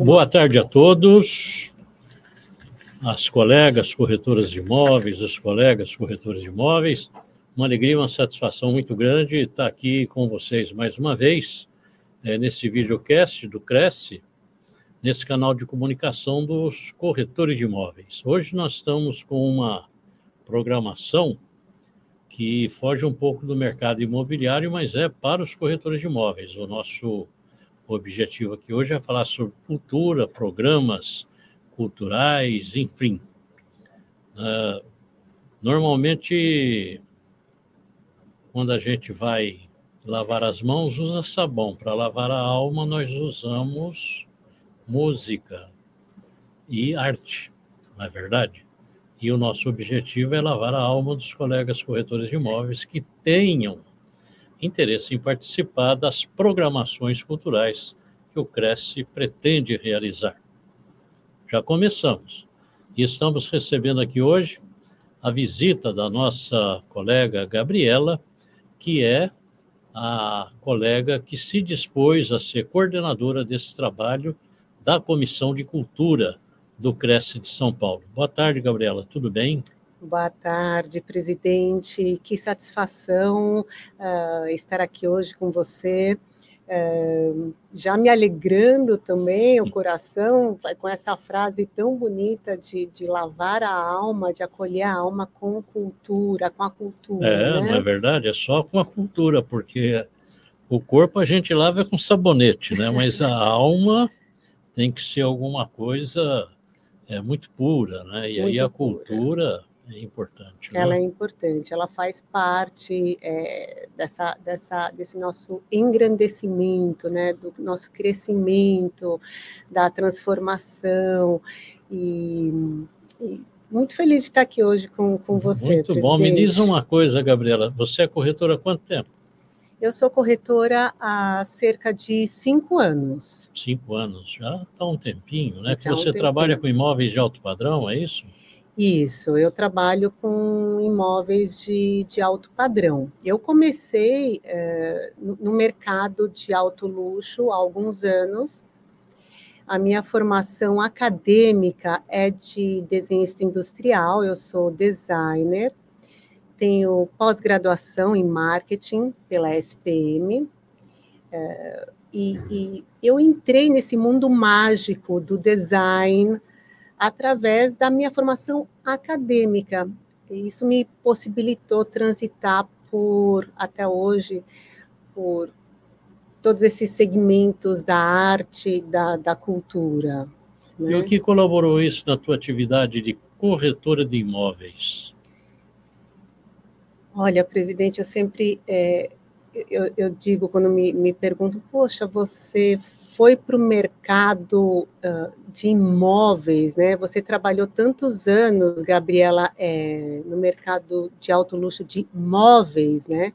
Boa tarde a todos, as colegas corretoras de imóveis, os colegas corretores de imóveis. Uma alegria, uma satisfação muito grande estar aqui com vocês mais uma vez, é, nesse videocast do Cresce, nesse canal de comunicação dos corretores de imóveis. Hoje nós estamos com uma programação que foge um pouco do mercado imobiliário, mas é para os corretores de imóveis. O nosso objetivo aqui hoje é falar sobre cultura, programas culturais, enfim. Uh, normalmente, quando a gente vai lavar as mãos, usa sabão. Para lavar a alma, nós usamos música e arte, não é verdade? E o nosso objetivo é lavar a alma dos colegas corretores de imóveis que tenham interesse em participar das programações culturais que o Cresce pretende realizar. Já começamos e estamos recebendo aqui hoje a visita da nossa colega Gabriela, que é a colega que se dispôs a ser coordenadora desse trabalho da Comissão de Cultura do Cresce de São Paulo. Boa tarde, Gabriela, tudo bem? Boa tarde, presidente. Que satisfação uh, estar aqui hoje com você. Uh, já me alegrando também o coração com essa frase tão bonita de, de lavar a alma, de acolher a alma com cultura, com a cultura. É, né? não é verdade? É só com a cultura, porque o corpo a gente lava com sabonete, né? Mas a alma tem que ser alguma coisa é muito pura, né? E muito aí a cultura é importante. Né? Ela é importante, ela faz parte é, dessa, dessa, desse nosso engrandecimento, né? Do nosso crescimento, da transformação e, e muito feliz de estar aqui hoje com, com você. Muito presidente. bom. Me diz uma coisa, Gabriela. Você é corretora há quanto tempo? Eu sou corretora há cerca de cinco anos. Cinco anos, já está um tempinho, né? que você um trabalha com imóveis de alto padrão, é isso? Isso, eu trabalho com imóveis de, de alto padrão. Eu comecei é, no mercado de alto luxo há alguns anos. A minha formação acadêmica é de desenhista industrial, eu sou designer tenho pós-graduação em marketing pela SPM, é, e, e, eu entrei nesse mundo mágico do design através da minha formação acadêmica. E isso me possibilitou transitar por, até hoje, por todos esses segmentos da arte, da, da cultura. Né? E o que colaborou isso na tua atividade de corretora de imóveis? Olha, presidente, eu sempre é, eu, eu, digo quando me, me perguntam, poxa, você foi para o mercado uh, de imóveis, né? Você trabalhou tantos anos, Gabriela, é, no mercado de alto luxo de imóveis, né?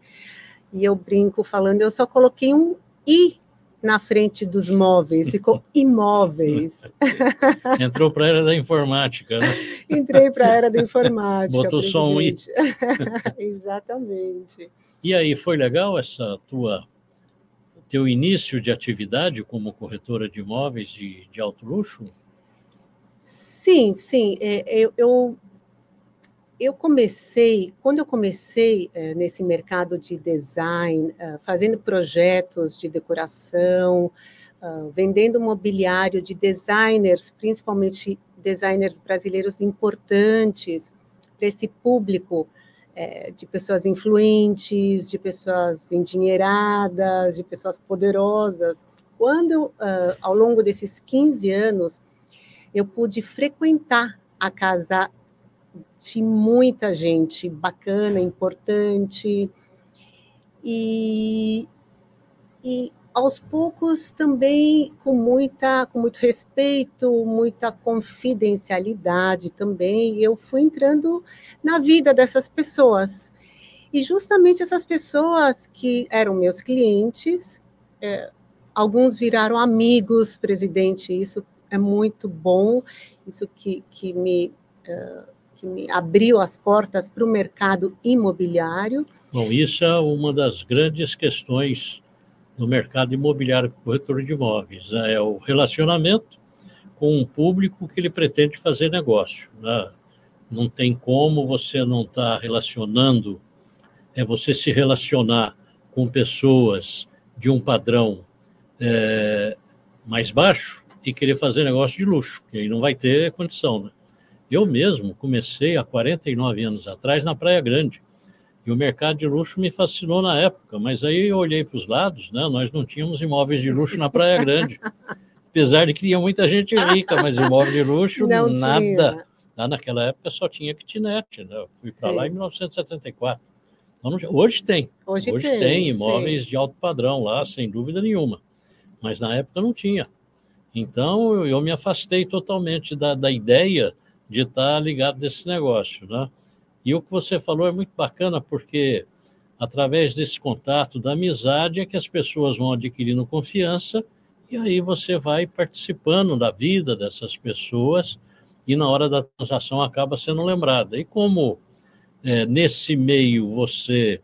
E eu brinco falando, eu só coloquei um i na frente dos móveis, ficou imóveis. Entrou para a era da informática, né? Entrei para a era da informática. Botou só um i. Exatamente. E aí, foi legal essa tua teu início de atividade como corretora de imóveis de, de alto luxo? Sim, sim. É, eu, eu eu comecei, quando eu comecei é, nesse mercado de design, é, fazendo projetos de decoração, vendendo mobiliário de designers, principalmente designers brasileiros importantes para esse público é, de pessoas influentes, de pessoas endinheiradas, de pessoas poderosas. Quando, uh, ao longo desses 15 anos, eu pude frequentar a casa de muita gente bacana, importante. E, e aos poucos também com muita com muito respeito, muita confidencialidade também, eu fui entrando na vida dessas pessoas. E justamente essas pessoas que eram meus clientes, é, alguns viraram amigos, presidente, isso é muito bom, isso que, que me uh, que me abriu as portas para o mercado imobiliário. Bom, isso é uma das grandes questões no mercado imobiliário corretor de imóveis, é o relacionamento com um público que ele pretende fazer negócio. Né? Não tem como você não estar tá relacionando, é você se relacionar com pessoas de um padrão é, mais baixo e querer fazer negócio de luxo, que aí não vai ter condição. Né? Eu mesmo comecei há 49 anos atrás na Praia Grande. E o mercado de luxo me fascinou na época, mas aí eu olhei para os lados, né? Nós não tínhamos imóveis de luxo na Praia Grande. Apesar de que tinha muita gente rica, mas imóvel de luxo, não nada. Tinha. Lá naquela época só tinha kitnet, né? Eu fui para lá em 1974. Então, hoje tem. Hoje, hoje tem, tem, imóveis sim. de alto padrão lá, sem dúvida nenhuma. Mas na época não tinha. Então eu, eu me afastei totalmente da, da ideia de estar ligado desse negócio, né? E o que você falou é muito bacana, porque através desse contato, da amizade, é que as pessoas vão adquirindo confiança e aí você vai participando da vida dessas pessoas e na hora da transação acaba sendo lembrada. E como é, nesse meio você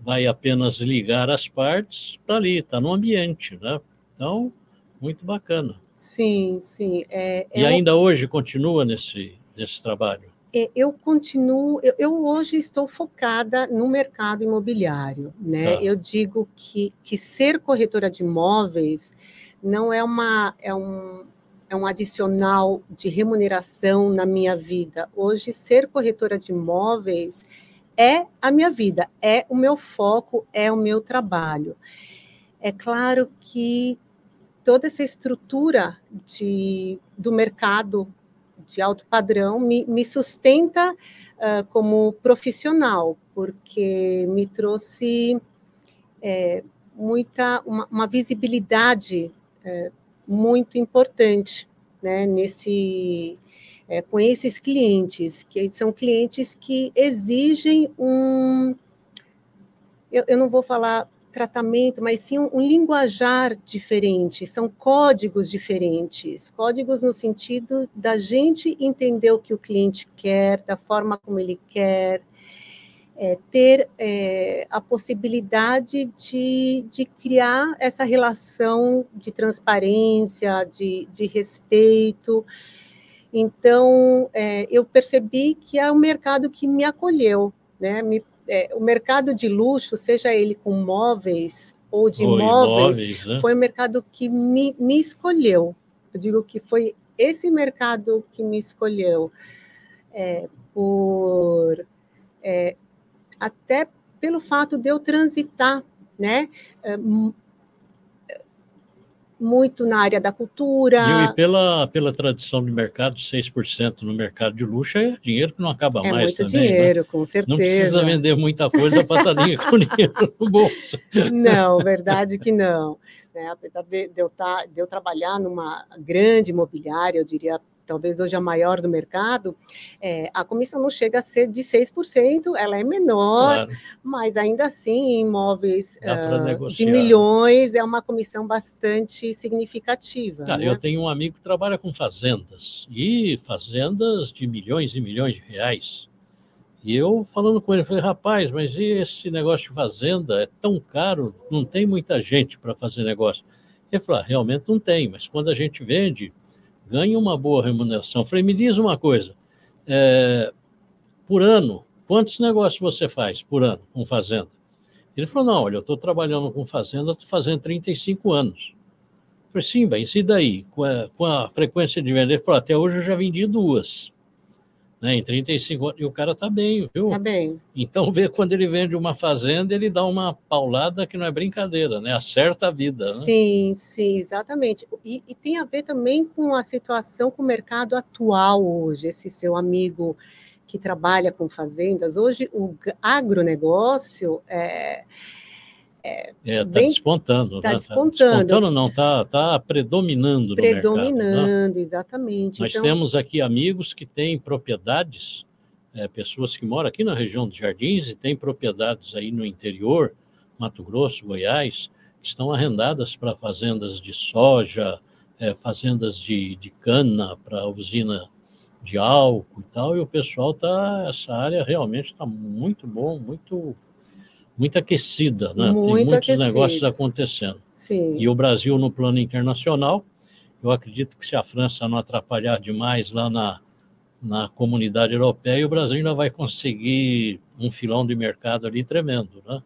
vai apenas ligar as partes, está ali, está no ambiente, né? Então, muito bacana. Sim, sim. É, é e ainda hoje continua nesse, nesse trabalho? É, eu continuo, eu, eu, hoje estou focada no mercado imobiliário, né? Tá. Eu digo que, que ser corretora de imóveis não é uma é um, é um adicional de remuneração na minha vida. Hoje, ser corretora de imóveis é a minha vida, é o meu foco, é o meu trabalho. É claro que toda essa estrutura de, do mercado de alto padrão me, me sustenta uh, como profissional, porque me trouxe é, muita uma, uma visibilidade é, muito importante né, nesse é, com esses clientes, que são clientes que exigem um eu, eu não vou falar tratamento, mas sim um, um, linguajar diferente, são códigos diferentes, códigos no sentido da gente entender o que o cliente quer, da forma como ele quer, é, ter é, a possibilidade de, de criar essa relação de transparência, de, de respeito. Então, é, eu percebi que é o mercado que me acolheu, né? Me é, o mercado de luxo, seja ele com móveis ou de ou imóveis, imóveis né? foi o mercado que me, me escolheu. Eu digo que foi esse mercado que me escolheu é, por é, até pelo fato de eu transitar, né, é, muito na área da cultura. E pela, pela tradição de mercado, 6% no mercado de luxo é dinheiro que não acaba é mais muito também. Né? dinheiro, né? com certeza. Não precisa vender muita coisa para estar com dinheiro no bolso. Não, verdade que não. É, apesar de, de, eu tá, de eu trabalhar numa grande imobiliária, eu diria talvez hoje a maior do mercado, é, a comissão não chega a ser de 6%, ela é menor, claro. mas ainda assim, em imóveis uh, de milhões, é uma comissão bastante significativa. Tá, né? Eu tenho um amigo que trabalha com fazendas, e fazendas de milhões e milhões de reais. E eu falando com ele, falei, rapaz, mas esse negócio de fazenda é tão caro, não tem muita gente para fazer negócio. Ele falou, ah, realmente não tem, mas quando a gente vende, ganha uma boa remuneração. falei, me diz uma coisa, é, por ano, quantos negócios você faz por ano com fazenda? Ele falou, não, olha, eu estou trabalhando com fazenda, estou fazendo 35 anos. Eu falei, sim, bem, e daí? Com a, com a frequência de vender? Ele falou, até hoje eu já vendi duas né, em 35 anos, e o cara está bem, viu? Está bem. Então, vê quando ele vende uma fazenda, ele dá uma paulada que não é brincadeira, né? Acerta a vida. Né? Sim, sim, exatamente. E, e, tem a ver também com a situação com o mercado atual hoje. Esse seu amigo que trabalha com fazendas, hoje o agronegócio é é, é tá despontando, tá né? despontando. despontando não, tá, tá predominando Predominando, né? exatamente. Nós então... temos aqui amigos que têm propriedades, é, pessoas que moram aqui na região dos Jardins e têm propriedades aí no interior, Mato Grosso, Goiás, que estão arrendadas para fazendas de soja, é, fazendas de, de cana para usina de álcool e tal, e o pessoal tá, essa área realmente está muito bom, muito muito aquecida, né? Muito Tem muitos aquecida. negócios acontecendo. Sim. E o Brasil, no plano internacional, Eu acredito que se a França não atrapalhar demais lá na, na comunidade europeia, o Brasil ainda vai conseguir um filão de mercado ali tremendo, né?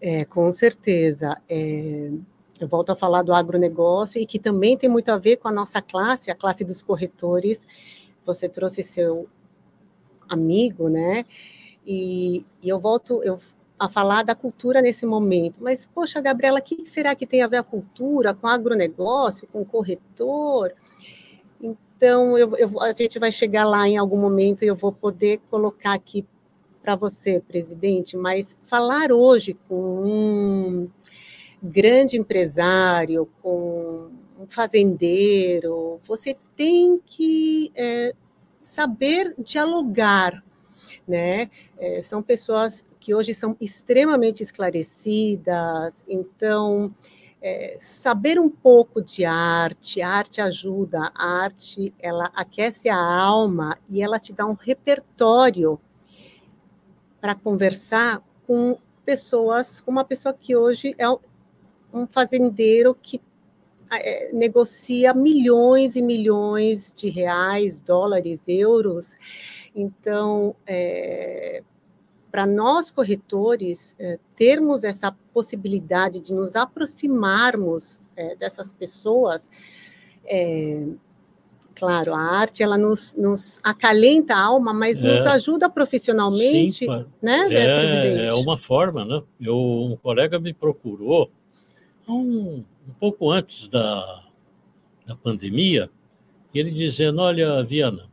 É, com certeza. É, eu volto a falar do agronegócio e que também tem muito a ver com a nossa classe, a classe dos corretores. Você trouxe seu amigo, né? E, e eu volto eu, a falar da cultura nesse momento. Mas, poxa, Gabriela, o que será que tem a ver a cultura com agronegócio, com corretor? Então, eu, eu, a gente vai chegar lá em algum momento e eu vou poder colocar aqui para você, presidente, mas falar hoje com um grande empresário, com um fazendeiro, você tem que é, saber dialogar, né? É, são pessoas que hoje são extremamente esclarecidas, então é, saber um pouco de arte, a arte ajuda, a arte ela aquece a alma e ela te dá um repertório para conversar com pessoas, uma pessoa que hoje é um fazendeiro que é, negocia milhões e milhões de reais, dólares, euros. Então, é, para nós corretores é, termos essa possibilidade de nos aproximarmos é, dessas pessoas, é, claro, a arte ela nos, nos acalenta a alma, mas nos é. ajuda profissionalmente, Sim, né, é, presidente? É uma forma, né? Eu, um colega me procurou um, um pouco antes da, da pandemia, ele dizendo, olha, Viana,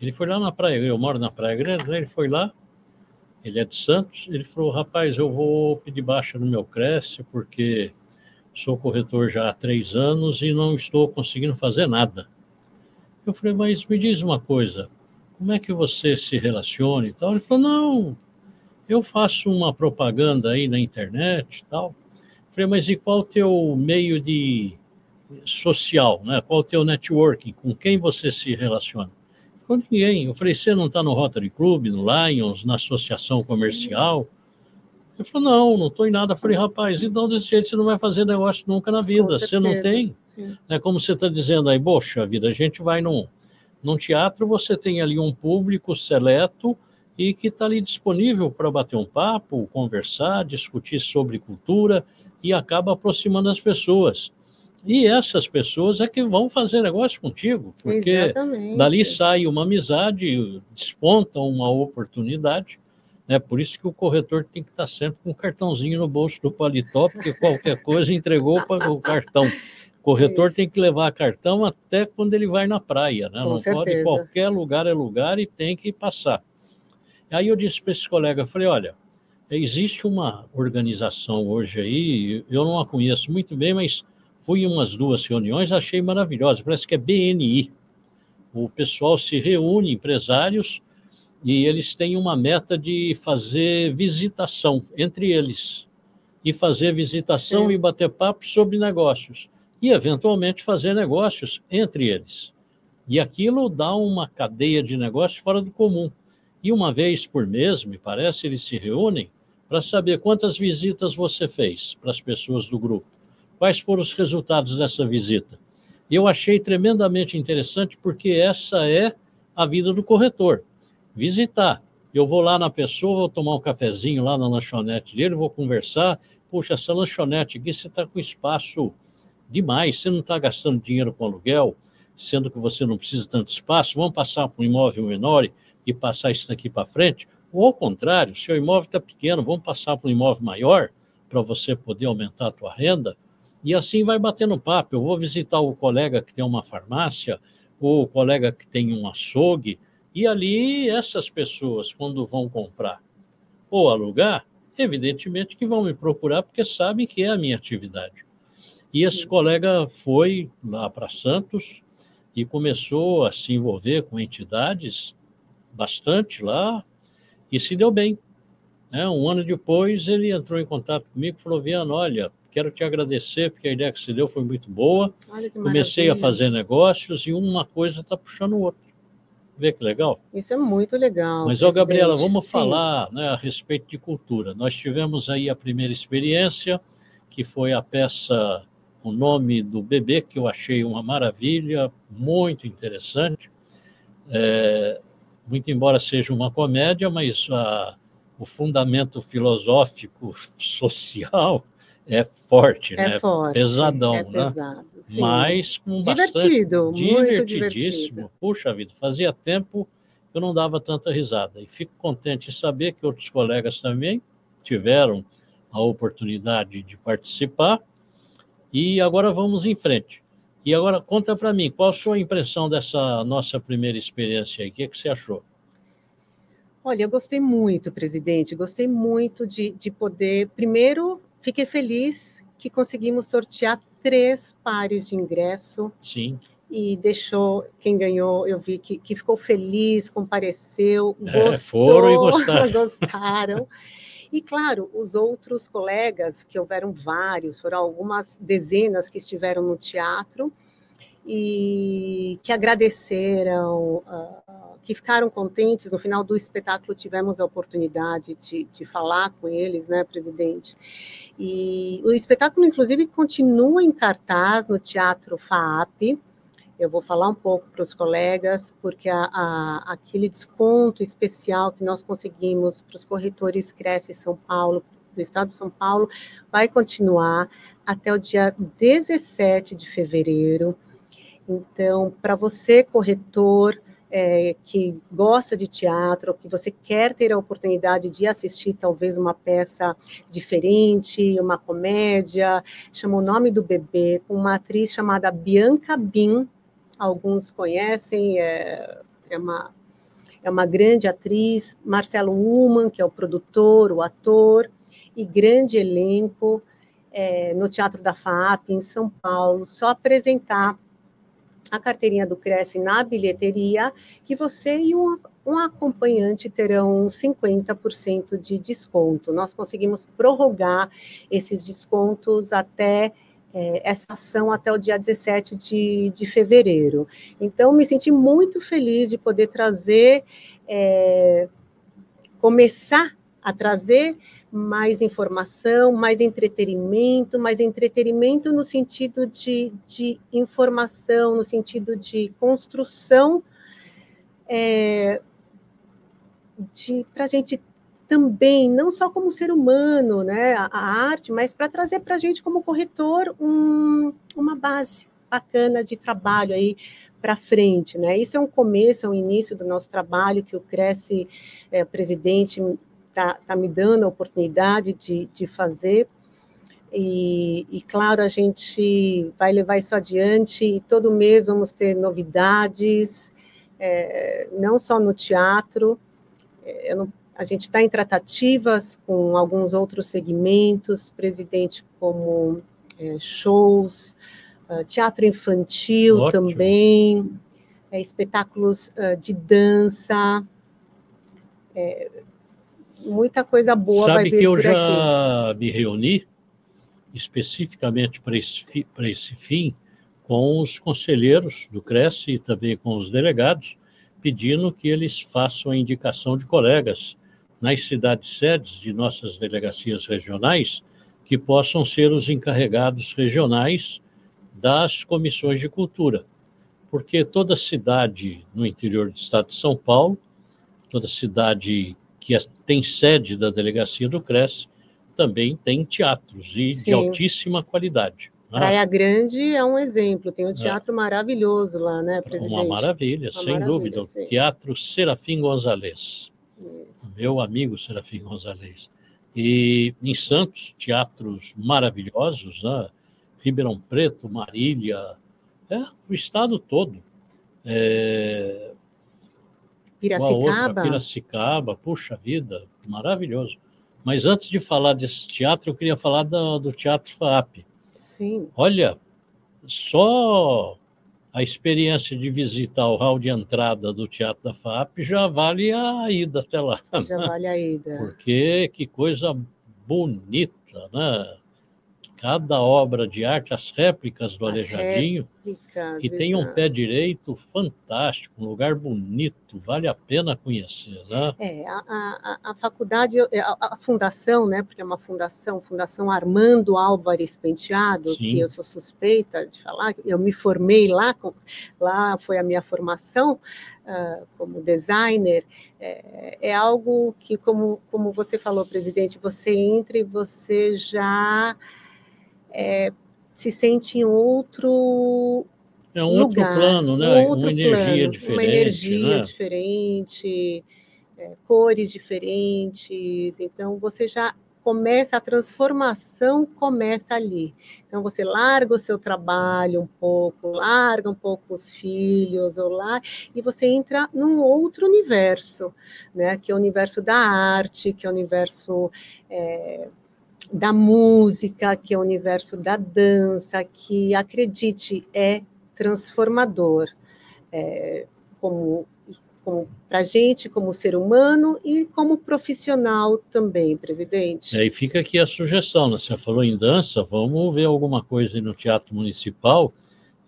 ele foi lá na praia, eu moro na Praia Grande, né? ele foi lá, ele é de Santos, ele falou, rapaz, eu vou pedir baixa no meu Cresce, porque sou corretor já há três anos e não estou conseguindo fazer nada. Eu falei, mas me diz uma coisa, como é que você se relaciona e tal? Ele falou, não, eu faço uma propaganda aí na internet e tal. Falei, mas e qual o teu meio de social, né? Qual o teu networking? Com quem você se relaciona? Com ninguém. Eu falei, você não está no Rotary Club, no Lions, na associação comercial? Ele falou, não, não estou em nada. Eu falei, rapaz, então desse jeito você não vai fazer negócio nunca na vida. Você não tem. Sim. É como você está dizendo aí, poxa vida, a gente vai num, num teatro, você tem ali um público seleto e que está ali disponível para bater um papo, conversar, discutir sobre cultura e acaba aproximando as pessoas. E essas pessoas é que vão fazer negócio contigo, porque Exatamente. dali sai uma amizade, desponta uma oportunidade. Né? Por isso que o corretor tem que estar sempre com um cartãozinho no bolso do paletó, porque qualquer coisa entregou para o cartão. O corretor isso. tem que levar cartão até quando ele vai na praia, né? Com Não certeza. pode, qualquer lugar é lugar e tem que passar. Aí eu disse para esse colega, falei, olha, existe uma organização hoje aí, eu não a conheço muito bem, mas fui em umas duas reuniões, achei maravilhosa, parece que é BNI. O pessoal se reúne, empresários, e eles têm uma meta de fazer visitação entre eles, e fazer visitação Sim. e bater papo sobre negócios, e eventualmente fazer negócios entre eles. E aquilo dá uma cadeia de negócios fora do comum. E uma vez por mês, me parece, eles se reúnem para saber quantas visitas você fez para as pessoas do grupo. Quais foram os resultados dessa visita? Eu achei tremendamente interessante porque essa é a vida do corretor. Visitar. Eu vou lá na pessoa, vou tomar um cafezinho lá na lanchonete dele, vou conversar. Puxa, essa lanchonete aqui, você está com espaço demais, você não está gastando dinheiro com aluguel, sendo que você não precisa tanto espaço, vamos passar para um imóvel menor e passar isso daqui para frente. Ou ao contrário, se o imóvel está pequeno, vamos passar para um imóvel maior para você poder aumentar a tua renda. E assim vai batendo papo. Eu vou visitar o colega que tem uma farmácia, ou o colega que tem um açougue, e ali essas pessoas, quando vão comprar ou alugar, evidentemente que vão me procurar porque sabem que é a minha atividade. E Sim. esse colega foi lá para Santos e começou a se envolver com entidades bastante lá e se deu bem. Né? Um ano depois, ele entrou em contato comigo e falou: Viano, olha, quero te agradecer porque a ideia que você deu foi muito boa. Comecei a fazer negócios e uma coisa está puxando outra. Vê que legal? Isso é muito legal. Mas, ó, Gabriela, vamos Sim. falar né, a respeito de cultura. Nós tivemos aí a primeira experiência, que foi a peça o nome do bebê, que eu achei uma maravilha, muito interessante. É, muito embora seja uma comédia, mas a, o fundamento filosófico, social, é forte, é né? Forte, Pesadão, é né? Pesado, sim. Mas com divertido, bastante... muito divertidíssimo. divertido. Puxa vida, fazia tempo que eu não dava tanta risada. E fico contente em saber que outros colegas também tiveram a oportunidade de participar. E agora vamos em frente. E agora conta para mim, qual a sua impressão dessa nossa primeira experiência aí? O que, é que você achou? Olha, eu gostei muito, presidente. Gostei muito de, de poder. Primeiro, fiquei feliz que conseguimos sortear três pares de ingresso. Sim. E deixou quem ganhou, eu vi que, que ficou feliz, compareceu, É, gostou, foram e gostaram. gostaram. E, claro, os outros colegas, que houveram vários, foram algumas dezenas que estiveram no teatro e que agradeceram, uh, que ficaram contentes. No final do espetáculo, tivemos a oportunidade de, de falar com eles, né, presidente? E o espetáculo, inclusive, continua em cartaz no Teatro FAAP. Eu vou falar um pouco para os colegas, porque a, a, aquele desconto especial que nós conseguimos para os corretores Cresce São Paulo, do Estado de São Paulo, vai continuar até o dia 17 de fevereiro. Então, para você, corretor, é, que gosta de teatro, que você quer ter a oportunidade de assistir talvez uma peça diferente, uma comédia, chama o nome do bebê, com uma atriz chamada Bianca Bin, alguns conhecem, é, é, uma, é uma grande atriz, Marcelo Uman, que é o produtor, o ator, e grande elenco é, no Teatro da FAP, em São Paulo, só apresentar a carteirinha do Cresce na bilheteria, que você e um, um acompanhante terão 50% de desconto. Nós conseguimos prorrogar esses descontos até é, essa ação até o dia 17 de, de fevereiro. Então, me senti muito feliz de poder trazer, é, começar a trazer mais informação, mais entretenimento, mais entretenimento no sentido de, de informação, no sentido de construção, é, para a gente também, não só como ser humano, né, a, a arte, mas para trazer para a gente como corretor um, uma base bacana de trabalho aí para frente, né? Isso é um começo, é um início do nosso trabalho que o Cresce, é, presidente, está tá me dando a oportunidade de, de fazer. E, e, claro, a gente vai levar isso adiante e todo mês vamos ter novidades, é, não só no teatro. É, não, a gente está em tratativas com alguns outros segmentos, presidente, como é, shows, uh, teatro infantil Ótimo. também, é, espetáculos uh, de dança. Muita coisa boa Sabe vai vir que eu já aqui. me reuni especificamente para esse, esse fim com os conselheiros do Cresce e também com os delegados, pedindo que eles façam a indicação de colegas nas cidades sedes de nossas delegacias regionais que possam ser os encarregados regionais das comissões de cultura. Porque toda cidade no interior do estado de São Paulo, toda cidade que é- tem sede da delegacia do Cresce, também tem teatros e de Sim. altíssima qualidade. né? Praia Grande é um exemplo, tem um teatro maravilhoso lá, né, presidente? Uma maravilha, Uma sem maravilha, dúvida. O sim. Teatro Serafim Gonzalez, Isso. meu amigo Serafim Gonzalez. E em Santos, teatros maravilhosos, né? Ribeirão Preto, Marília, é, o estado todo. É, Uma outra, Piracicaba? Piracicaba, puxa vida, maravilhoso. Mas antes de falar desse teatro, eu queria falar do, do Teatro FAP. Sim, Olha, só a experiência de visitar o hall de entrada do Teatro da FAP já vale a ida até lá. já vale a ida. Porque que coisa bonita, né? Cada obra de arte, as réplicas do As Aleijadinho, Ricas, e tem um pé direito fantástico, um lugar bonito, vale a pena conhecer, né? É, a, a, a- faculdade, a, a fundação, né, porque é uma fundação, Fundação Armando Álvares Penteado, Sim. que eu sou suspeita de falar, eu me formei lá, com- lá foi a minha formação ah, como designer, é, é algo que, como, como você falou, presidente, você entra e você já é, se sente em outro É um outro lugar, plano, um né? outro uma energia plano, diferente, uma energia né? diferente, é, cores diferentes. Então você já começa a transformação começa ali. Então você larga o seu trabalho um pouco, larga um pouco os filhos ou lá e você entra num outro universo, né? Que é o universo da arte, que é o universo é, da música, que é o universo da dança, que acredite é transformador, é, como, como para a gente, como ser humano e como profissional também, presidente. E aí fica aqui a sugestão, né? Você falou em dança, vamos ver alguma coisa no Teatro Municipal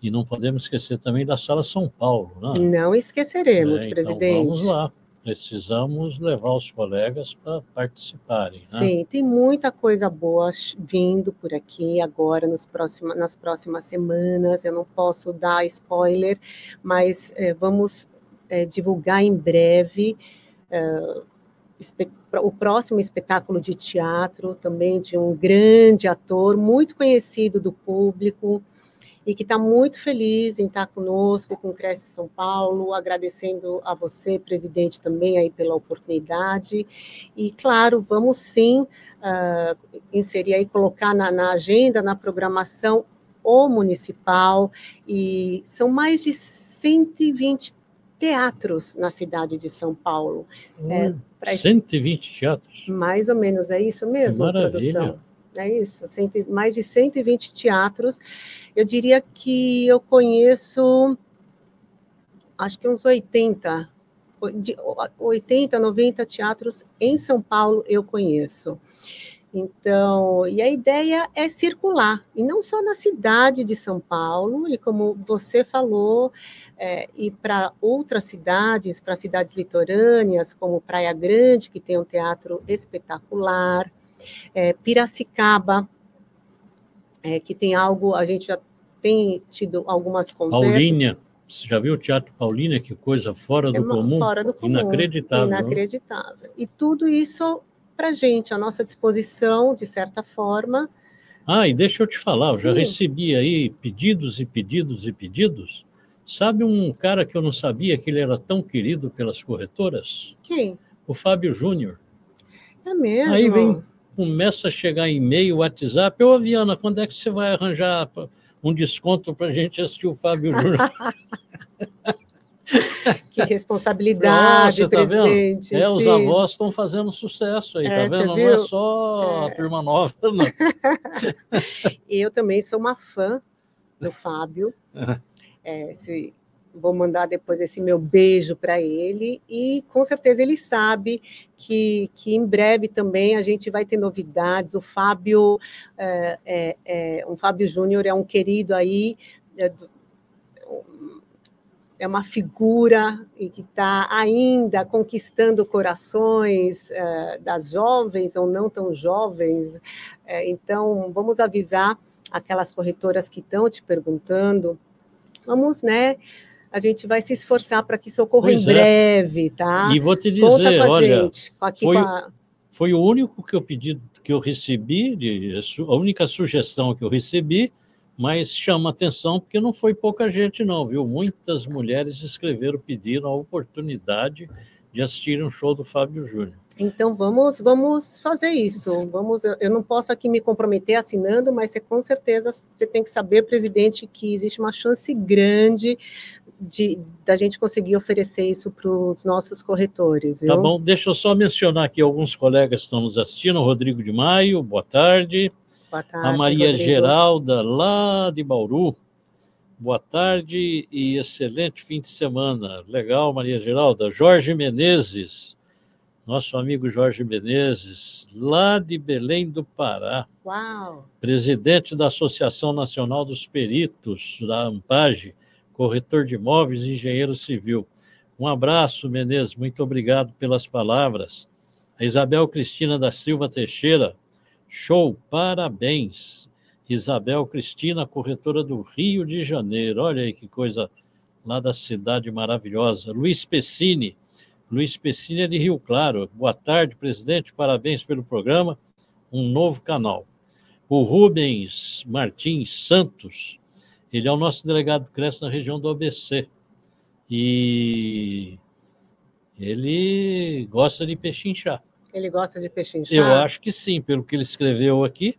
e não podemos esquecer também da Sala São Paulo, né? Não esqueceremos, É, então presidente. vamos lá, precisamos levar os colegas para participarem, né? Sim, tem muita coisa boa vindo por aqui agora nos próxima, nas próximas semanas. Eu não posso dar spoiler, mas eh, vamos eh, divulgar em breve espe- o próximo espetáculo de teatro, também de um grande ator, muito conhecido do público, e que está muito feliz em estar conosco com o Cresce São Paulo, agradecendo a você, presidente, também aí pela oportunidade. E, claro, vamos sim ah, inserir aí, colocar na, na agenda, na programação, o municipal, e são mais de 120 teatros na cidade de São Paulo. É, Hum, pra- 120 teatros. Mais ou menos, é isso mesmo, maravilha. produção? É isso, cento- mais de 120 teatros. Eu diria que eu conheço, acho que uns 80, o- de 80, 90 teatros em São Paulo eu conheço. Então, e a ideia é circular, e não só na cidade de São Paulo, e como você falou, é, ir para outras cidades, para cidades litorâneas, como Praia Grande, que tem um teatro espetacular, é, Piracicaba, é, que tem algo, a gente já tem tido algumas conversas. Paulínia, você já viu o Teatro Paulínia? Que coisa fora é do uma- comum? fora do comum. Inacreditável. Inacreditável. E tudo isso para a gente, à nossa disposição, de certa forma. Ah, e deixa eu te falar, eu já Sim. recebi aí pedidos e pedidos e pedidos. Sabe um cara que eu não sabia que ele era tão querido pelas corretoras? Quem? O Fábio Júnior. É mesmo? Aí vem- Começa a chegar e-mail, WhatsApp. Ô, Viana, quando é que você vai arranjar um desconto para a gente assistir o Fábio Júnior? Que responsabilidade, Nossa, tá vendo? presidente. É, os avós estão fazendo sucesso aí, É, tá vendo? Não é só a É. turma nova, não. Eu também sou uma fã do Fábio. É, se- vou mandar depois esse meu beijo para ele. E com certeza ele sabe que, que em breve também a gente vai ter novidades. O Fábio, é, é, é, um Fábio Júnior é um querido aí. é é uma figura que está ainda conquistando corações eh, das jovens ou não tão jovens. Eh, então, vamos avisar aquelas corretoras que estão te perguntando. Vamos, né? A gente vai se esforçar para que isso ocorra Pois em é. breve, tá? E vou te Conta dizer, com a olha, gente. Aqui foi a- foi o único que eu pedi, que eu recebi, de- a única sugestão que eu recebi, mas chama atenção porque não foi pouca gente não, viu? Muitas mulheres escreveram pedindo a oportunidade de assistir um show do Fábio Júnior. Então vamos, vamos fazer isso. Vamos, eu, eu não posso aqui me comprometer assinando, mas você com certeza você tem que saber, presidente, que existe uma chance grande de da gente conseguir oferecer isso para os nossos corretores, viu? Tá bom? Deixa eu só mencionar aqui alguns colegas que estão nos assistindo. O Rodrigo de Maio, boa tarde. Boa tarde, a Maria Rodrigo. Geralda, lá de Bauru. Boa tarde e excelente fim de semana. Legal, Maria Geralda. Jorge Menezes. nosso amigo Jorge Menezes, lá de Belém do Pará. Uau! Presidente da Associação Nacional dos Peritos, da AMPAGE, corretor de imóveis e engenheiro civil. Um abraço, Menezes, muito obrigado pelas palavras. A Isabel Cristina da Silva Teixeira, show, parabéns. Isabel Cristina, corretora do Rio de Janeiro, olha aí que coisa lá da cidade maravilhosa. Luiz Pessini, Luiz Pessini é de Rio Claro. Boa tarde, presidente, parabéns pelo programa. Um novo canal. O Rubens Martins Santos, ele é o nosso delegado de Cresce na região do ABC. E ele gosta de pechinchar. Ele gosta de pechinchar? Eu acho que sim, pelo que ele escreveu aqui.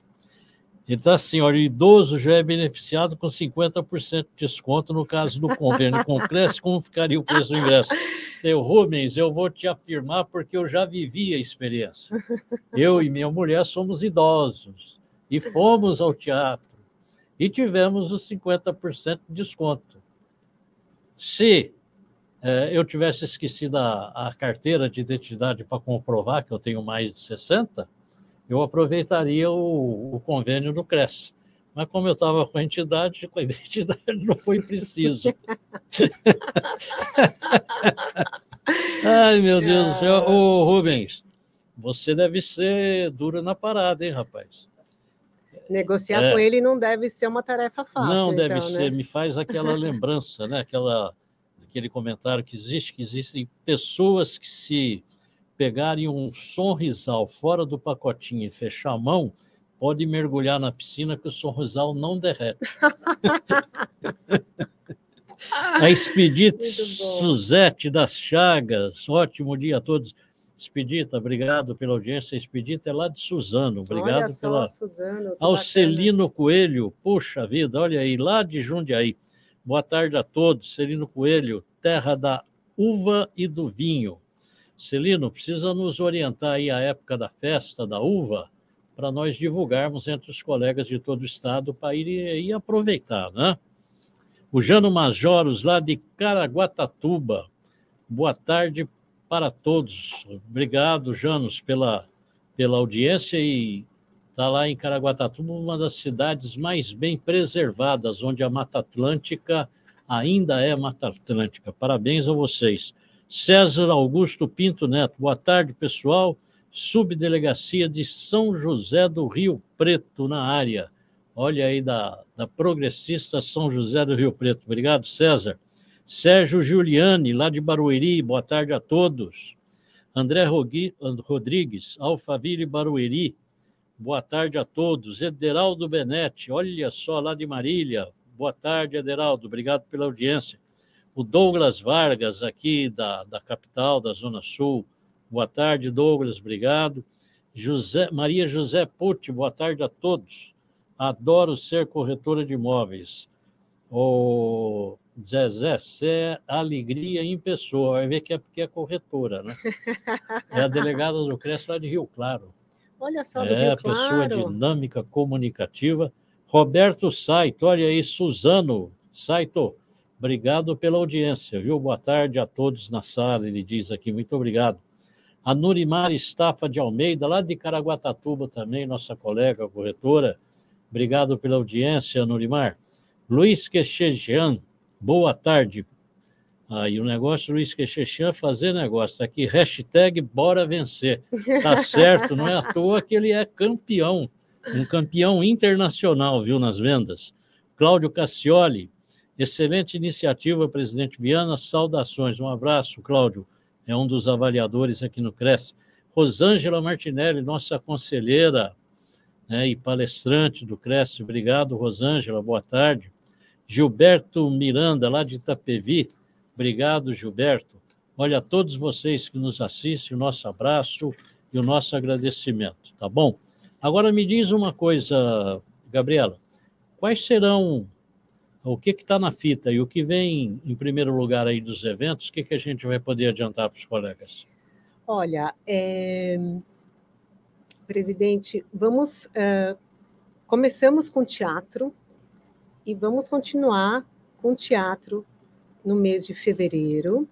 Ele está assim, olha, o idoso já é beneficiado com 50% de desconto no caso do convênio com o Cresce, como ficaria o preço do ingresso? Eu, Rubens, eu vou te afirmar porque eu já vivi a experiência. Eu e minha mulher somos idosos e fomos ao teatro e tivemos os 50% de desconto. Se é, eu tivesse esquecido a, a carteira de identidade para comprovar que eu tenho mais de 60, eu aproveitaria o, o convênio do Cresce. Mas como eu estava com a entidade, com a identidade não foi preciso. Ai, meu Deus do céu. Ô, Rubens, você deve ser duro na parada, hein, rapaz? Negociar é. com ele não deve ser uma tarefa fácil. Não então, deve ser. Né? Me faz aquela lembrança, né? Aquela, aquele comentário que existe, que existem pessoas que se pegarem um sonrisal fora do pacotinho e fechar a mão, pode mergulhar na piscina que o sonrisal não derrete. a Expedita Suzete das Chagas, ótimo dia a todos. Expedita, obrigado pela audiência. Expedita é lá de Suzano, obrigado só, pela. Suzano, Alcelino Coelho, puxa vida, olha aí, lá de Jundiaí. Boa tarde a todos. Celino Coelho, terra da uva e do vinho. Celino, precisa nos orientar aí a época da festa da uva para nós divulgarmos entre os colegas de todo o estado para ir, ir aproveitar, né? O Jano Majoros, lá de Caraguatatuba. Boa tarde para todos. Obrigado, Janos, pela, pela audiência e está lá em Caraguatatuba, uma das cidades mais bem preservadas, onde a Mata Atlântica ainda é Mata Atlântica. Parabéns a vocês. César Augusto Pinto Neto. Boa tarde, pessoal. Subdelegacia de São José do Rio Preto, na área. Olha aí, da, da Progressista São José do Rio Preto. Obrigado, César. Sérgio Giuliani, lá de Barueri. Boa tarde a todos. André Rodrigues, Alfaville Barueri. Boa tarde a todos. Ederaldo Benetti, olha só, lá de Marília. Boa tarde, Ederaldo. Obrigado pela audiência o Douglas Vargas, aqui da, da capital, da Zona Sul. Boa tarde, Douglas, obrigado. José, Maria José Pucci, boa tarde a todos. Adoro ser corretora de imóveis. O Zezé, você é alegria em pessoa. Vai ver que é porque é corretora, né? É a delegada do CRES lá de Rio Claro. Olha só, do é, Rio pessoa dinâmica, comunicativa. Roberto Saito, olha aí, Suzano Saito, Obrigado pela audiência, viu? Boa tarde a todos na sala, ele diz aqui, muito obrigado. A Nurimar Estafa de Almeida, lá de Caraguatatuba também, nossa colega corretora. Obrigado pela audiência, Nurimar. Luiz Quechejian, boa tarde. Aí ah, o negócio, Luiz Quechechian, é fazer negócio. Tá aqui, hashtag bora vencer. Tá certo, não é à toa que ele é campeão, um campeão internacional, viu, nas vendas. Cláudio Cassioli, Excelente iniciativa, presidente Viana. Saudações. Um abraço, Cláudio. É um dos avaliadores aqui no Cresce. Rosângela Martinelli, nossa conselheira né, e palestrante do Cresce. Obrigado, Rosângela. Boa tarde. Gilberto Miranda, lá de Itapevi. Obrigado, Gilberto. Olha, a todos vocês que nos assistem, o nosso abraço e o nosso agradecimento, tá bom? Agora me diz uma coisa, Gabriela. Quais serão o que está na fita e o que vem em primeiro lugar aí dos eventos, o que, que a gente vai poder adiantar para os colegas? Olha, é... presidente, vamos. Uh, começamos com teatro e vamos continuar com teatro no mês de fevereiro.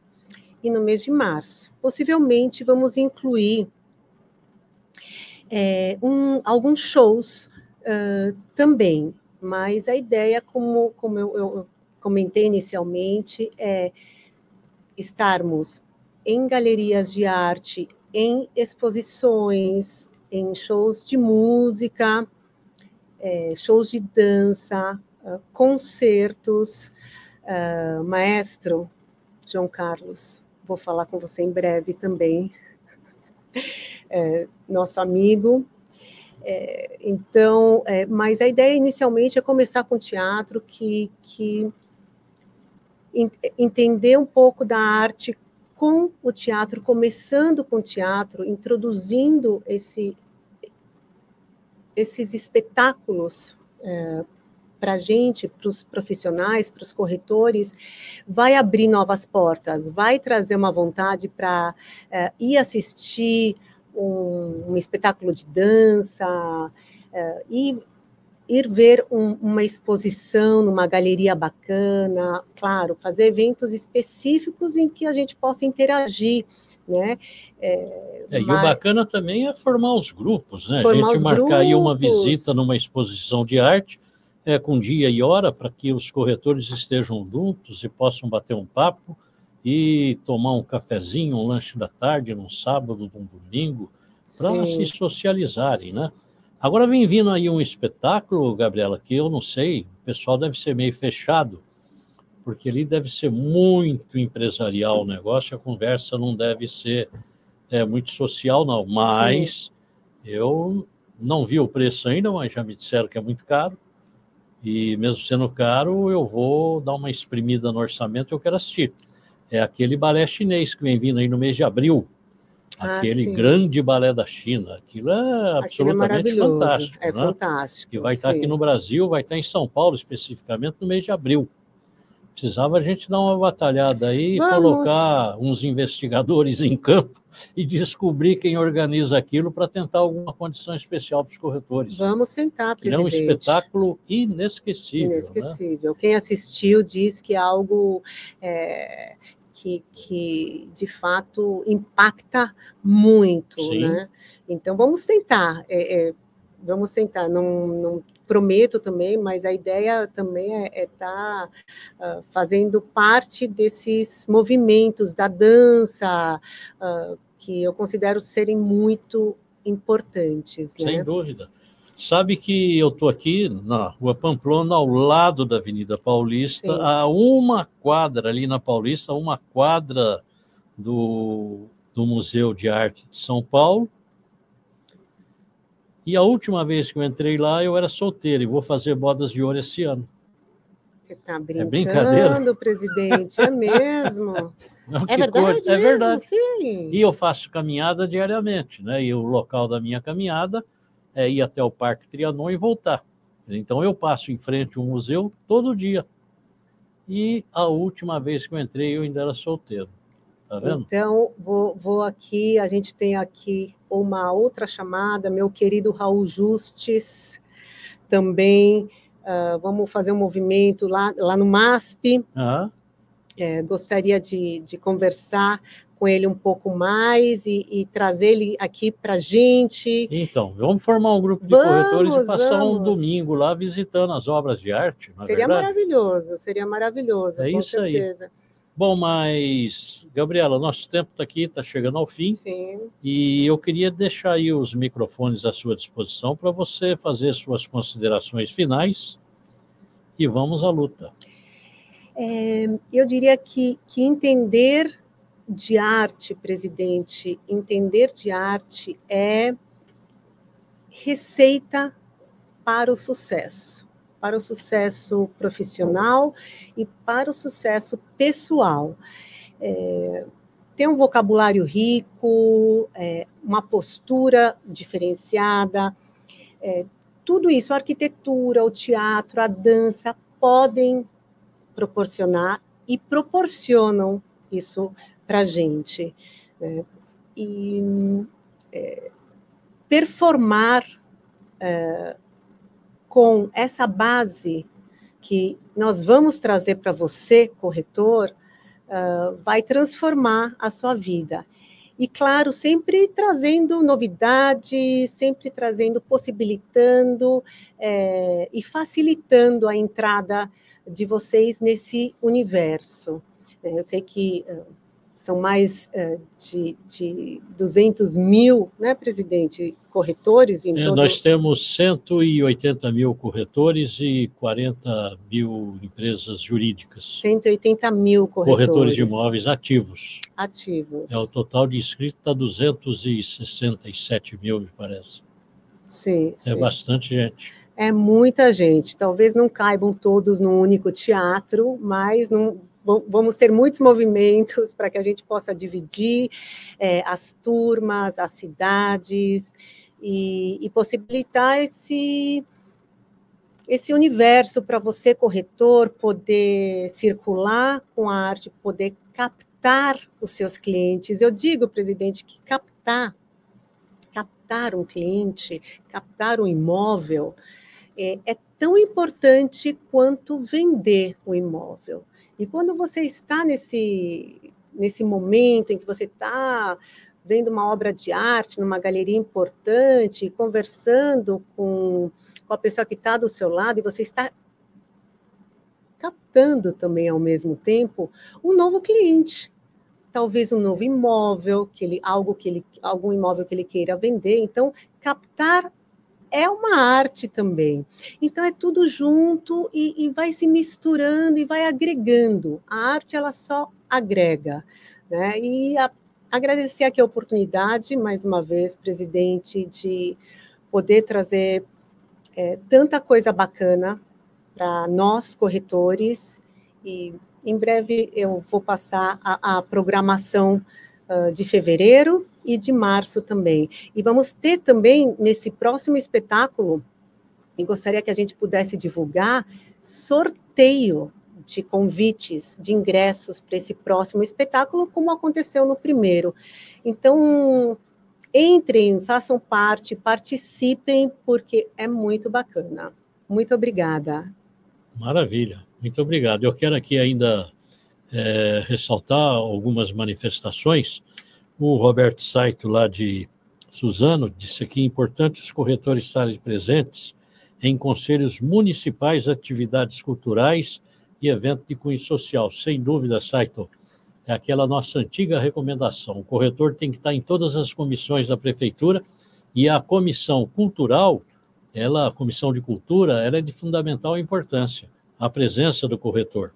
e no mês de março. Possivelmente vamos incluir é, um, alguns shows uh, também, mas a ideia, como, como eu, eu comentei inicialmente, é estarmos em galerias de arte, em exposições, em shows de música, é, shows de dança, concertos. Uh, maestro João Carlos, vou falar com você em breve também, é, nosso amigo. É, então, é, mas a ideia inicialmente é começar com teatro, que, que entender um pouco da arte com o teatro, começando com o teatro, introduzindo esse, esses espetáculos é, para a gente, para os profissionais, para os corretores, vai abrir novas portas, vai trazer uma vontade para é, ir assistir um, um, espetáculo de dança, é, e ir ver um, uma exposição numa galeria bacana, claro, fazer eventos específicos em que a gente possa interagir, né? É, é, mas... E o bacana também é formar os grupos, né? Formar a gente marcar grupos. aí uma visita numa exposição de arte, é, com dia e hora, para que os corretores estejam juntos e possam bater um papo e tomar um cafezinho, um lanche da tarde, num sábado, num domingo, para se socializarem, né? Agora vem vindo aí um espetáculo, Gabriela, que eu não sei, o pessoal deve ser meio fechado, porque ali deve ser muito empresarial o negócio, a conversa não deve ser é, muito social, não. Mas Sim. eu não vi o preço ainda, mas já me disseram que é muito caro. E mesmo sendo caro, eu vou dar uma exprimida no orçamento, eu quero assistir. É aquele balé chinês que vem vindo aí no mês de abril. Ah, aquele ah, grande balé da China. Aquilo é absolutamente Aquilo é fantástico. É né? fantástico. E vai estar aqui no Brasil, vai estar em São Paulo, especificamente, no mês de abril. Precisava a gente dar uma batalhada aí, Vamos. colocar uns investigadores em campo e descobrir quem organiza aquilo para tentar alguma condição especial para os corretores. Vamos sentar, presidente. É um espetáculo inesquecível. Né? Inesquecível. Né? Quem assistiu diz que é algo é, que, que de fato impacta muito, Sim. né? Então vamos tentar, é, é, vamos tentar. Não, não, prometo também, mas a ideia também é estar é tá, uh, fazendo parte desses movimentos da dança uh, que eu considero serem muito importantes. Sem né? dúvida. Sabe que eu estou aqui na Rua Pamplona, ao lado da Avenida Paulista, Sim. a uma quadra ali na Paulista, uma quadra do, do Museu de Arte de São Paulo. E a última vez que eu entrei lá, eu era solteiro e vou fazer bodas de ouro esse ano. Você está brincando, é brincadeira? presidente, é mesmo? Não, é verdade coisa. É verdade. Sim. E eu faço caminhada diariamente, né? E o local da minha caminhada é ir até o Parque Trianon e voltar. Então eu passo em frente ao museu todo dia. E a última vez que eu entrei, eu ainda era solteiro. Tá vendo? Então, vou, vou aqui, a gente tem aqui uma outra chamada, meu querido Raul Justes, também. Uh, vamos fazer um movimento lá, lá no MASP. Ah. É, gostaria de, de conversar com ele um pouco mais e, e trazer ele aqui para a gente. Então, vamos formar um grupo de vamos, corretores e passar vamos. um domingo lá visitando as obras de arte. É seria verdade? maravilhoso, seria maravilhoso, é com isso certeza. Aí. Bom, mas, Gabriela, nosso tempo está aqui, está chegando ao fim. Sim. E eu queria deixar aí os microfones à sua disposição para você fazer suas considerações finais e vamos à luta. É, eu diria que, que entender de arte, presidente, entender de arte é receita para o sucesso, para o sucesso profissional e para o sucesso pessoal. É, ter um vocabulário rico, é, uma postura diferenciada, é, tudo isso, a arquitetura, o teatro, a dança, podem proporcionar e proporcionam isso para a gente. Né? E é, performar é, com essa base que nós vamos trazer para você, corretor, uh, vai transformar a sua vida. E, claro, sempre trazendo novidades, sempre trazendo, possibilitando é, e facilitando a entrada de vocês nesse universo. É, eu sei que uh, são mais uh, de, de 200 mil, né, presidente, corretores em é, todo... Nós temos 180 mil corretores e 40 mil empresas jurídicas. 180 mil corretores. Corretores de imóveis ativos. Ativos. É, o total de inscritos está 267 mil, me parece. Sim, É sim. bastante gente. É muita gente. Talvez não caibam todos num único teatro, mas não vamos ter muitos movimentos para que a gente possa dividir é, as turmas, as cidades e, e possibilitar esse esse universo para você corretor poder circular com a arte, poder captar os seus clientes. Eu digo, presidente, que captar captar um cliente, captar um imóvel é, é tão importante quanto vender o imóvel. E quando você está nesse, nesse momento em que você está vendo uma obra de arte numa galeria importante, conversando com, com a pessoa que está do seu lado, e você está captando também ao mesmo tempo um novo cliente, talvez um novo imóvel, que ele, algo que ele, algum imóvel que ele queira vender. Então, captar é uma arte também. Então é tudo junto e, e, vai se misturando e vai agregando. A arte ela só agrega, né? E a, agradecer aqui a oportunidade mais uma vez, presidente, de poder trazer é, tanta coisa bacana para nós corretores e em breve eu vou passar a, a programação uh, de fevereiro e de março também. E vamos ter também, nesse próximo espetáculo, e gostaria que a gente pudesse divulgar, sorteio de convites, de ingressos para esse próximo espetáculo, como aconteceu no primeiro. Então, entrem, façam parte, participem, porque é muito bacana. Muito obrigada. Maravilha, muito obrigado. Eu quero aqui ainda é, ressaltar algumas manifestações o Roberto Saito, lá de Suzano, disse que é importante os corretores estarem presentes em conselhos municipais, atividades culturais e eventos de cunho social. Sem dúvida, Saito, é aquela nossa antiga recomendação. O corretor tem que estar em todas as comissões da prefeitura e a comissão cultural, ela, a comissão de cultura, ela é de fundamental importância, a presença do corretor.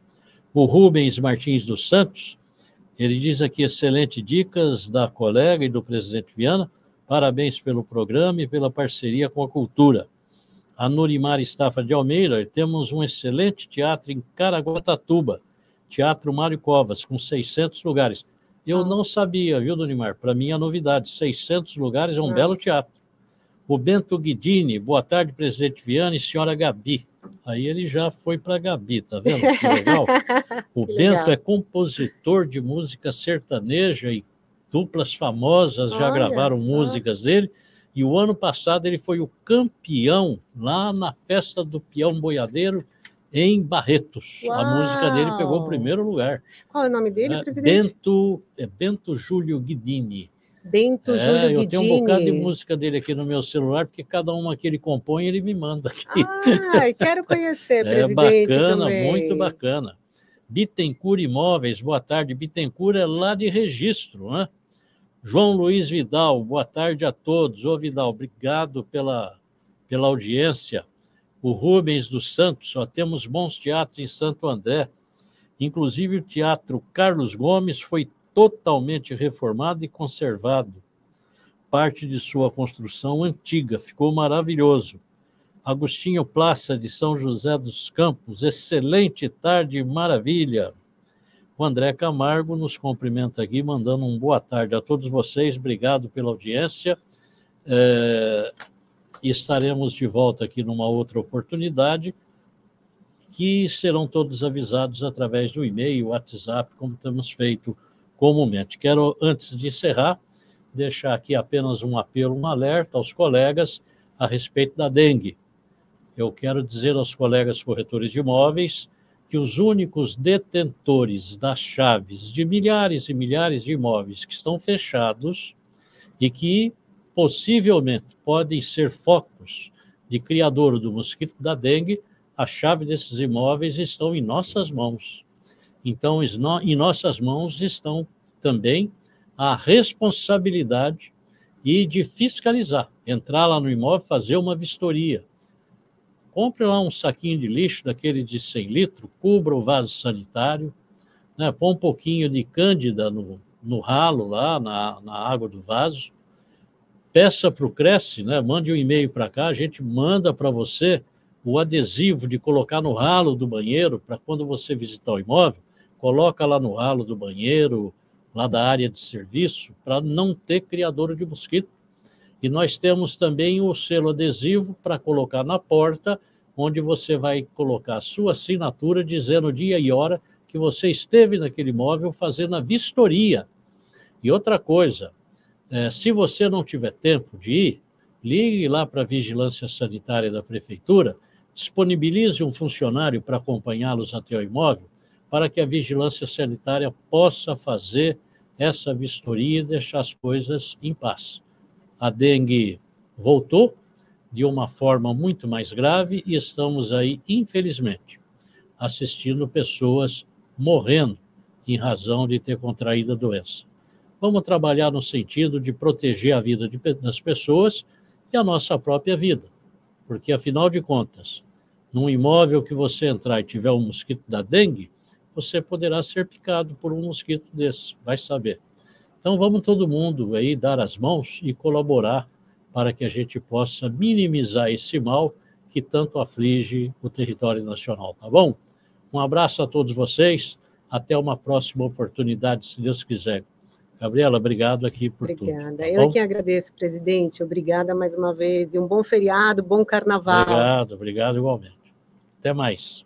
O Rubens Martins dos Santos, ele diz aqui: excelente dicas da colega e do presidente Viana. Parabéns pelo programa e pela parceria com a cultura. A Nurimar Estafa de Almeida, temos um excelente teatro em Caraguatatuba, Teatro Mário Covas, com 600 lugares. Eu ah. não sabia, viu, Nurimar? Para mim é novidade: 600 lugares é um ah. belo teatro. O Bento Guidini, boa tarde, presidente Viana e senhora Gabi. Aí ele já foi para Gabi, tá vendo? Que legal. O Bento é compositor de música sertaneja e duplas famosas já Olha gravaram só. músicas dele. E o ano passado ele foi o campeão lá na festa do peão boiadeiro em Barretos. Uau. A música dele pegou o primeiro lugar. Qual é o nome dele, é, presidente? Bento, é Bento Júlio Guidini. Bento é, Júlio Guidini. Eu tenho um bocado de música dele aqui no meu celular, porque cada uma que ele compõe, ele me manda aqui. Ah, quero conhecer, é presidente. É bacana, também. muito bacana. Bittencourt Imóveis, boa tarde. Bittencourt é lá de registro, né? João Luiz Vidal, boa tarde a todos. Ô, Vidal, obrigado pela, pela audiência. O Rubens dos Santos, só temos bons teatros em Santo André. Inclusive o Teatro Carlos Gomes foi totalmente reformado e conservado. Parte de sua construção antiga, ficou maravilhoso. Agostinho Plaça de São José dos Campos, excelente tarde, maravilha. O André Camargo nos cumprimenta aqui, mandando um boa tarde a todos vocês, obrigado pela audiência. É, estaremos de volta aqui numa outra oportunidade, que serão todos avisados através do e-mail, WhatsApp, como temos feito comumente. Quero, antes de encerrar, deixar aqui apenas um apelo, um alerta aos colegas a respeito da dengue. Eu quero dizer aos colegas corretores de imóveis que os únicos detentores das chaves de milhares e milhares de imóveis que estão fechados e que possivelmente podem ser focos de criador do mosquito da dengue, a chave desses imóveis estão em nossas mãos. Então, em nossas mãos estão também a responsabilidade e de fiscalizar, entrar lá no imóvel, fazer uma vistoria, Compre lá um saquinho de lixo, daquele de 100 litros, cubra o vaso sanitário, né? põe um pouquinho de cândida no, no ralo lá, na, na água do vaso. Peça para o Cresce, né? mande um e-mail para cá, a gente manda para você o adesivo de colocar no ralo do banheiro, para quando você visitar o imóvel, coloca lá no ralo do banheiro, lá da área de serviço, para não ter criador de mosquito e nós temos também o selo adesivo para colocar na porta, onde você vai colocar a sua assinatura dizendo dia e hora que você esteve naquele imóvel fazendo a vistoria. E outra coisa, é, se você não tiver tempo de ir, ligue lá para a Vigilância Sanitária da Prefeitura, disponibilize um funcionário para acompanhá-los até o imóvel, para que a Vigilância Sanitária possa fazer essa vistoria e deixar as coisas em paz a dengue voltou de uma forma muito mais grave e estamos aí, infelizmente, assistindo pessoas morrendo em razão de ter contraído a doença. Vamos trabalhar no sentido de proteger a vida de, das pessoas e a nossa própria vida, porque afinal de contas, num imóvel que você entrar e tiver um mosquito da dengue, você poderá ser picado por um mosquito desse, vai saber. Então vamos todo mundo aí dar as mãos e colaborar para que a gente possa minimizar esse mal que tanto aflige o território nacional, tá bom? Um abraço a todos vocês, até uma próxima oportunidade, se Deus quiser. Gabriela, obrigado aqui por Obrigada. tudo. Obrigada. Tá Eu bom? que agradeço, presidente. Obrigada mais uma vez. E um bom feriado, bom carnaval. Obrigado, obrigado igualmente. Até mais.